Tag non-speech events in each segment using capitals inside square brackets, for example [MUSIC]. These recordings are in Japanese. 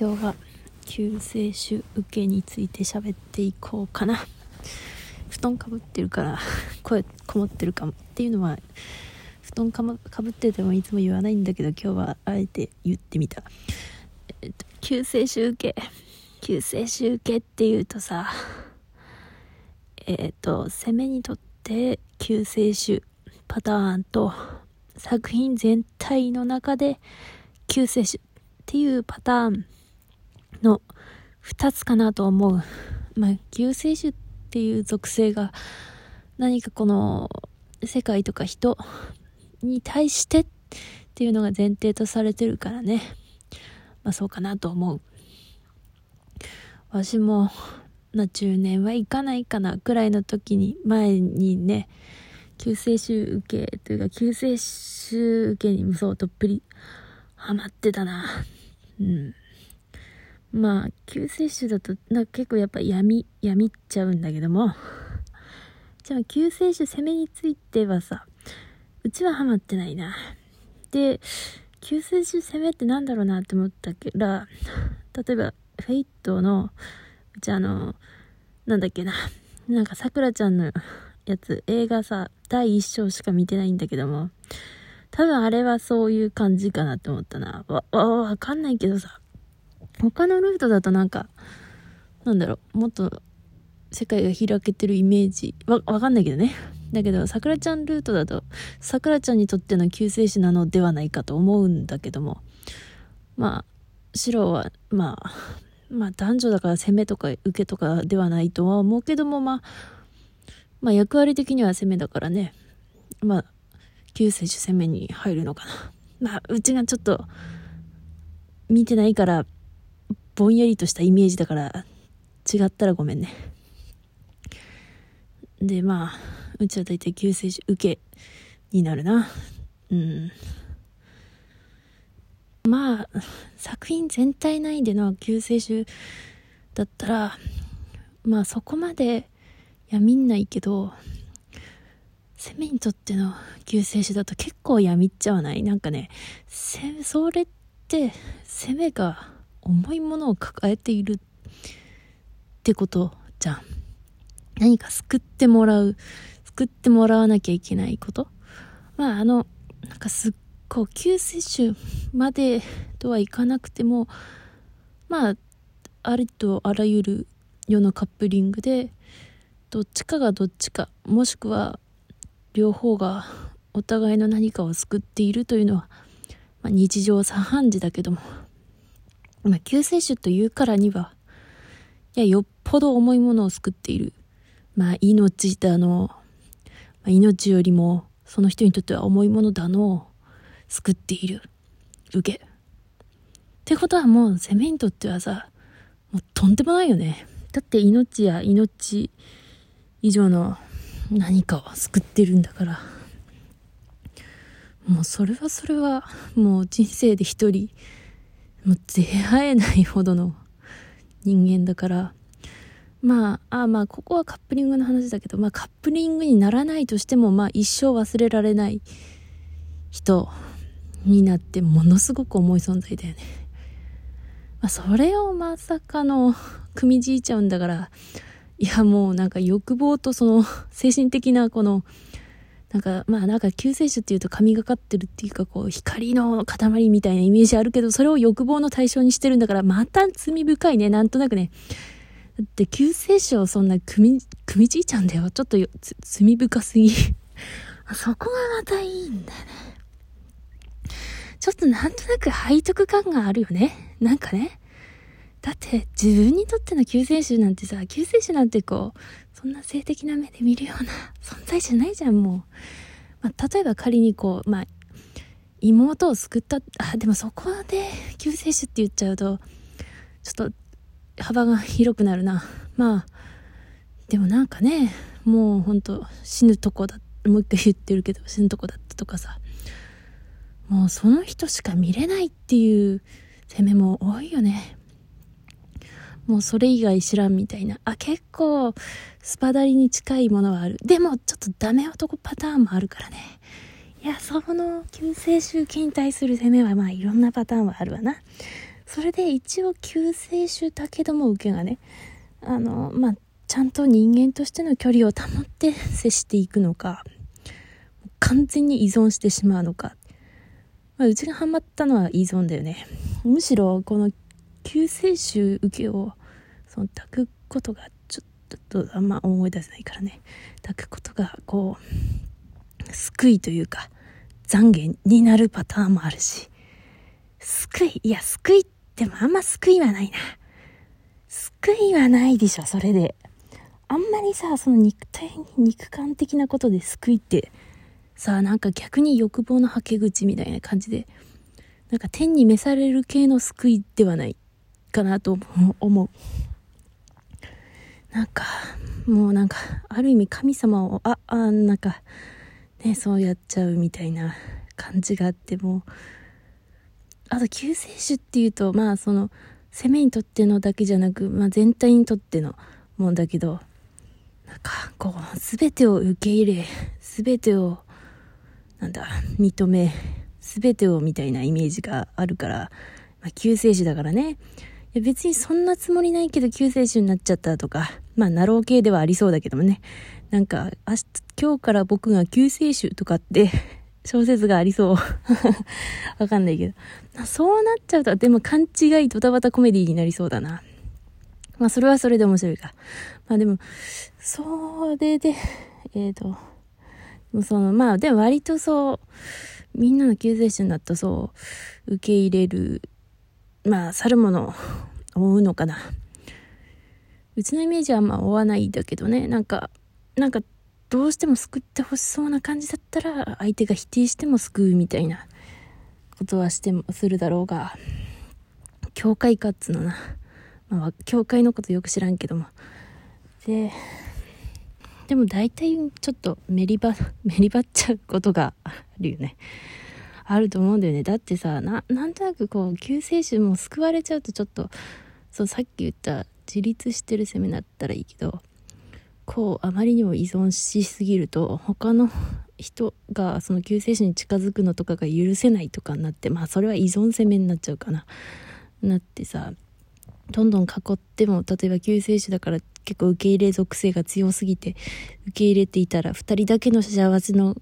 今日は救世主受けについて喋っていこうかな。[LAUGHS] 布団かぶってるから [LAUGHS] 声こもってるかもっていうのは布団か,、ま、かぶっててもいつも言わないんだけど今日はあえて言ってみた、えっと、救世主受け救世主受けっていうとさえっと攻めにとって救世主パターンと作品全体の中で救世主っていうパターンの2つかなと思う。まあ、救世主っていう属性が何かこの世界とか人に対してっていうのが前提とされてるからね。まあそうかなと思う。わしも、まあ10年はいかないかなくらいの時に、前にね、救世主受けというか救世主受けにそうどっぷりハマってたな。うん。まあ、救世主だと、なんか結構やっぱ闇、闇っちゃうんだけども、[LAUGHS] じゃあ救世主攻めについてはさ、うちはハマってないな。で、救世主攻めってなんだろうなって思ったけど、例えば、フェイトの、うちあの、なんだっけな、なんかさくらちゃんのやつ、映画さ、第一章しか見てないんだけども、多分あれはそういう感じかなって思ったな。わ、わ、わかんないけどさ、他のルートだとなんか、なんだろう、もっと世界が開けてるイメージ、わ、わかんないけどね。だけど、桜ちゃんルートだと、桜ちゃんにとっての救世主なのではないかと思うんだけども、まあ、白は、まあ、まあ男女だから攻めとか受けとかではないとは思うけども、まあ、まあ役割的には攻めだからね、まあ、救世主攻めに入るのかな。まあ、うちがちょっと、見てないから、ぼんやりとしたイメージだから違ったらごめんね。でまあうちは大体救世主受けになるな。うん。まあ作品全体内での救世主だったらまあそこまでやみんないけど攻めにとっての救世主だと結構やみっちゃわない？なんかねそれって攻めが重いものを抱えているってことじゃん。何か救ってもらう、救ってもらわなきゃいけないこと？まあ、あの、なんかすっごい救世主までとはいかなくても、まあ、ありとあらゆる世のカップリングで、どっちかがどっちか、もしくは両方がお互いの何かを救っているというのは、まあ、日常茶飯事だけども、まあ、救世主というからには、いや、よっぽど重いものを救っている。まあ、命だの、まあ、命よりも、その人にとっては重いものだのを、救っている。受け。ってことはもう、攻めにとってはさ、もうとんでもないよね。だって命や命以上の何かを救ってるんだから。もうそれはそれは、もう人生で一人、もう出会えないほどの人間だから、まあ、ああまあ、ここはカップリングの話だけど、まあ、カップリングにならないとしても、まあ、一生忘れられない人になって、ものすごく重い存在だよね。まあ、それをまさかの、組みじいちゃうんだから、いや、もうなんか欲望とその、精神的なこの、なんか、まあなんか救世主っていうと神がかってるっていうかこう光の塊みたいなイメージあるけど、それを欲望の対象にしてるんだから、また罪深いね、なんとなくね。だって救世主をそんな組み、組みちいちゃうんだよ。ちょっと罪深すぎ。[LAUGHS] そこがまたいいんだね。ちょっとなんとなく背徳感があるよね。なんかね。だって自分にとっての救世主なんてさ、救世主なんてこう、そんな性的な目で見るような [LAUGHS] 存在じゃないじゃん、もう。まあ、例えば仮にこう、まあ、妹を救った、あ、でもそこで救世主って言っちゃうと、ちょっと幅が広くなるな。まあ、でもなんかね、もうほんと死ぬとこだ、もう一回言ってるけど死ぬとこだったとかさ、もうその人しか見れないっていう攻めも多いよね。もうそれ以外知らんみたいな。あ、結構、スパダリに近いものはある。でも、ちょっとダメ男パターンもあるからね。いや、その救世主権に対する攻めは、まあ、いろんなパターンはあるわな。それで一応救世主だけども受けがねあのまあちゃんと人間としての距離を保って接していくのか完全に依存してしまうのか、まあ、うちがハマったのは依存だよねむしろこの救世主受けをその抱くことがちょっとあんま思い出せないからね。抱くことがこう救いというか懺悔になるパターンもあるし。救いいや救いってもあんま救いはないな。救いはないでしょそれで。あんまりさその肉体に肉感的なことで救いってさあなんか逆に欲望のはけ口みたいな感じでなんか天に召される系の救いではない。かなと思う。なんかもうなんかある意味神様をああなんかねそうやっちゃうみたいな感じがあってもあと救世主っていうとまあその攻めにとってのだけじゃなく、まあ、全体にとってのもんだけどなんかこう全てを受け入れ全てをなんだ認め全てをみたいなイメージがあるから、まあ、救世主だからね。や別にそんなつもりないけど救世主になっちゃったとかまあナロー系ではありそうだけどもね。なんか明日今日から僕が救世主とかって小説がありそう。[LAUGHS] わかんないけど。そうなっちゃうとでも勘違いドタバタコメディになりそうだな。まあそれはそれで面白いか。まあでもそれでえっ、ー、とそのまあでも割とそうみんなの救世主になったそう受け入れるまあ去るものを追うのかな。うちのイメージはまあ追わないだけどね。なんかなんかどうしても救ってほしそうな感じだったら相手が否定しても救うみたいなことはしてもするだろうが教会かっつのな。まあ教会のことよく知らんけども。ででも大体ちょっとメリバ、メリバっちゃうことがあるよね。あると思うんだよね。だってさ、な、なんとなくこう、救世主も救われちゃうとちょっと、そう、さっき言った自立してる攻めだったらいいけど、こう、あまりにも依存しすぎると、他の人がその救世主に近づくのとかが許せないとかになって、まあそれは依存攻めになっちゃうかな。なってさ、どんどん囲っても、例えば救世主だから結構受け入れ属性が強すぎて、受け入れていたら、2人だけの幸せの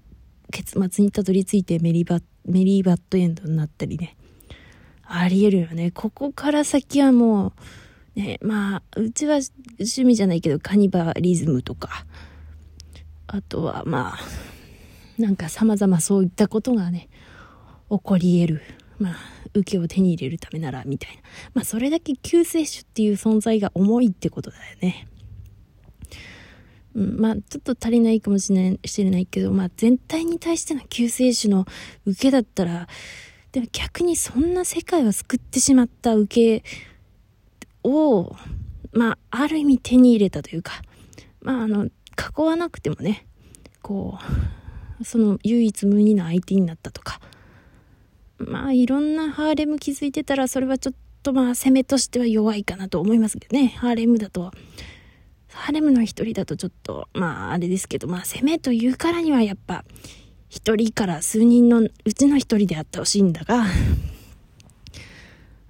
結末にたどり着いてメリバッメリーバッドエンドになったりね。ありえるよね。ここから先はもう、ね、まあ、うちは趣味じゃないけど、カニバリズムとか、あとはまあ、なんか様々そういったことがね、起こり得る。まあ、受けを手に入れるためなら、みたいな。まあ、それだけ救世主っていう存在が重いってことだよね。うん、まあ、ちょっと足りないかもしれないしれないけど、まあ、全体に対しての救世主の受けだったら、でも逆にそんな世界を救ってしまった受けを、まあ、ある意味手に入れたというか、まあ、あの、囲わなくてもね、こう、その唯一無二の相手になったとか、まあいろんなハーレム気づいてたらそれはちょっとまあ攻めとしては弱いかなと思いますけどねハーレムだとハーレムの一人だとちょっとまああれですけどまあ攻めというからにはやっぱ一人から数人のうちの一人であってほしいんだが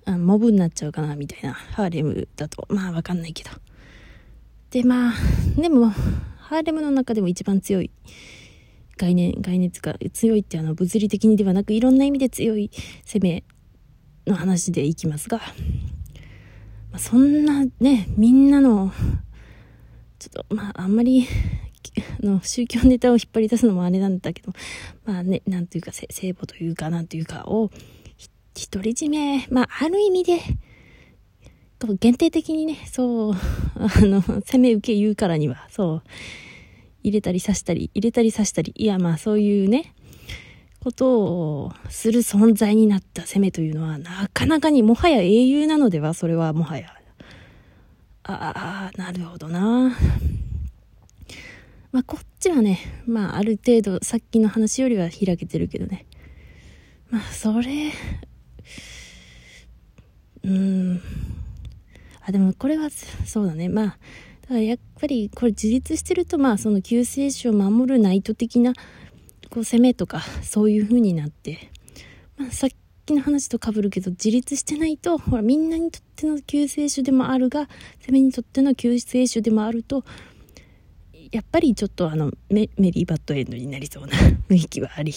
あ [LAUGHS] モブになっちゃうかなみたいなハーレムだと。まあわかんないけど。でまあでもハーレムの中でも一番強い概念、概念つか、強いってあの物理的にではなくいろんな意味で強い攻めの話でいきますが、まあ、そんなね、みんなの、っとまああんまり [LAUGHS] あ、の宗教ネタを引っ張り出すのもあれなんだけど、まあね、なんというか、聖母というか、なんというかを、独り占め、まあある意味で、限定的にね、そう、[LAUGHS] あの、攻め受け言うからには、そう、入れたり刺したり、入れたり刺したり、いやまあそういうね、ことをする存在になった攻めというのは、なかなかにもはや英雄なのでは、それはもはや。ああ、なるほどな。まあこっちはね、まあある程度さっきの話よりは開けてるけどね。まあそれ、うん。あ、でもこれはそうだね。まあ、だからやっぱりこれ自立してるとまあその救世主を守るナイト的なこう攻めとかそういう風になって、まあ、さっきの話と被るけど、自立してないと、ほら、みんなにとっての救世主でもあるが、攻めにとっての救世主でもあると、やっぱりちょっとあのメメリーバッドエンドになりそうな [LAUGHS] 雰囲気はあり、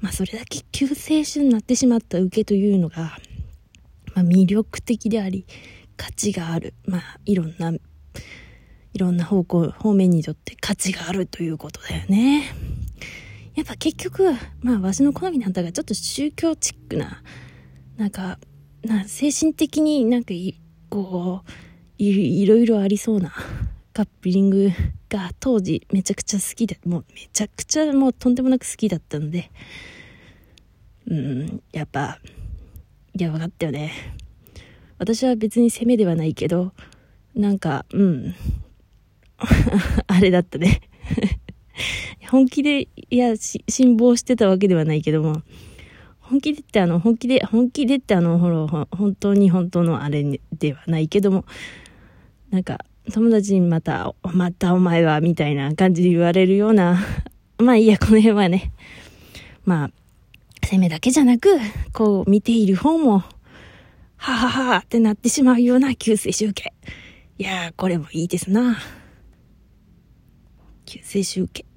まあそれだけ救世主になってしまった受けというのが、まあ魅力的であり、価値がある。まあいろんな、いろんな方向、方面にとって価値があるということだよね。やっぱ結局、まあ、わしの好みなんだが、ちょっと宗教チックな、なんか、な精神的になんかい、こうい、いろいろありそうなカップリング [LAUGHS] が当時めちゃくちゃ好きで、もうめちゃくちゃもうとんでもなく好きだったので、うん、やっぱ、いや、分かったよね。私は別に攻めではないけど、なんか、うん、[LAUGHS] あれだったね [LAUGHS] 本気で、いや、辛抱してたわけではないけども、本気でってあの、本気で、本気でってあの、ほら、本当に本当のあれではないけども、なんか、友達にまた、またお前は、みたいな感じで言われるような、[LAUGHS] まあいいや、この辺はね、まあ、攻めだけじゃなく、こう見ている方も、はははってなってしまうような救世集計。いやー、これもいいですな。救世集計。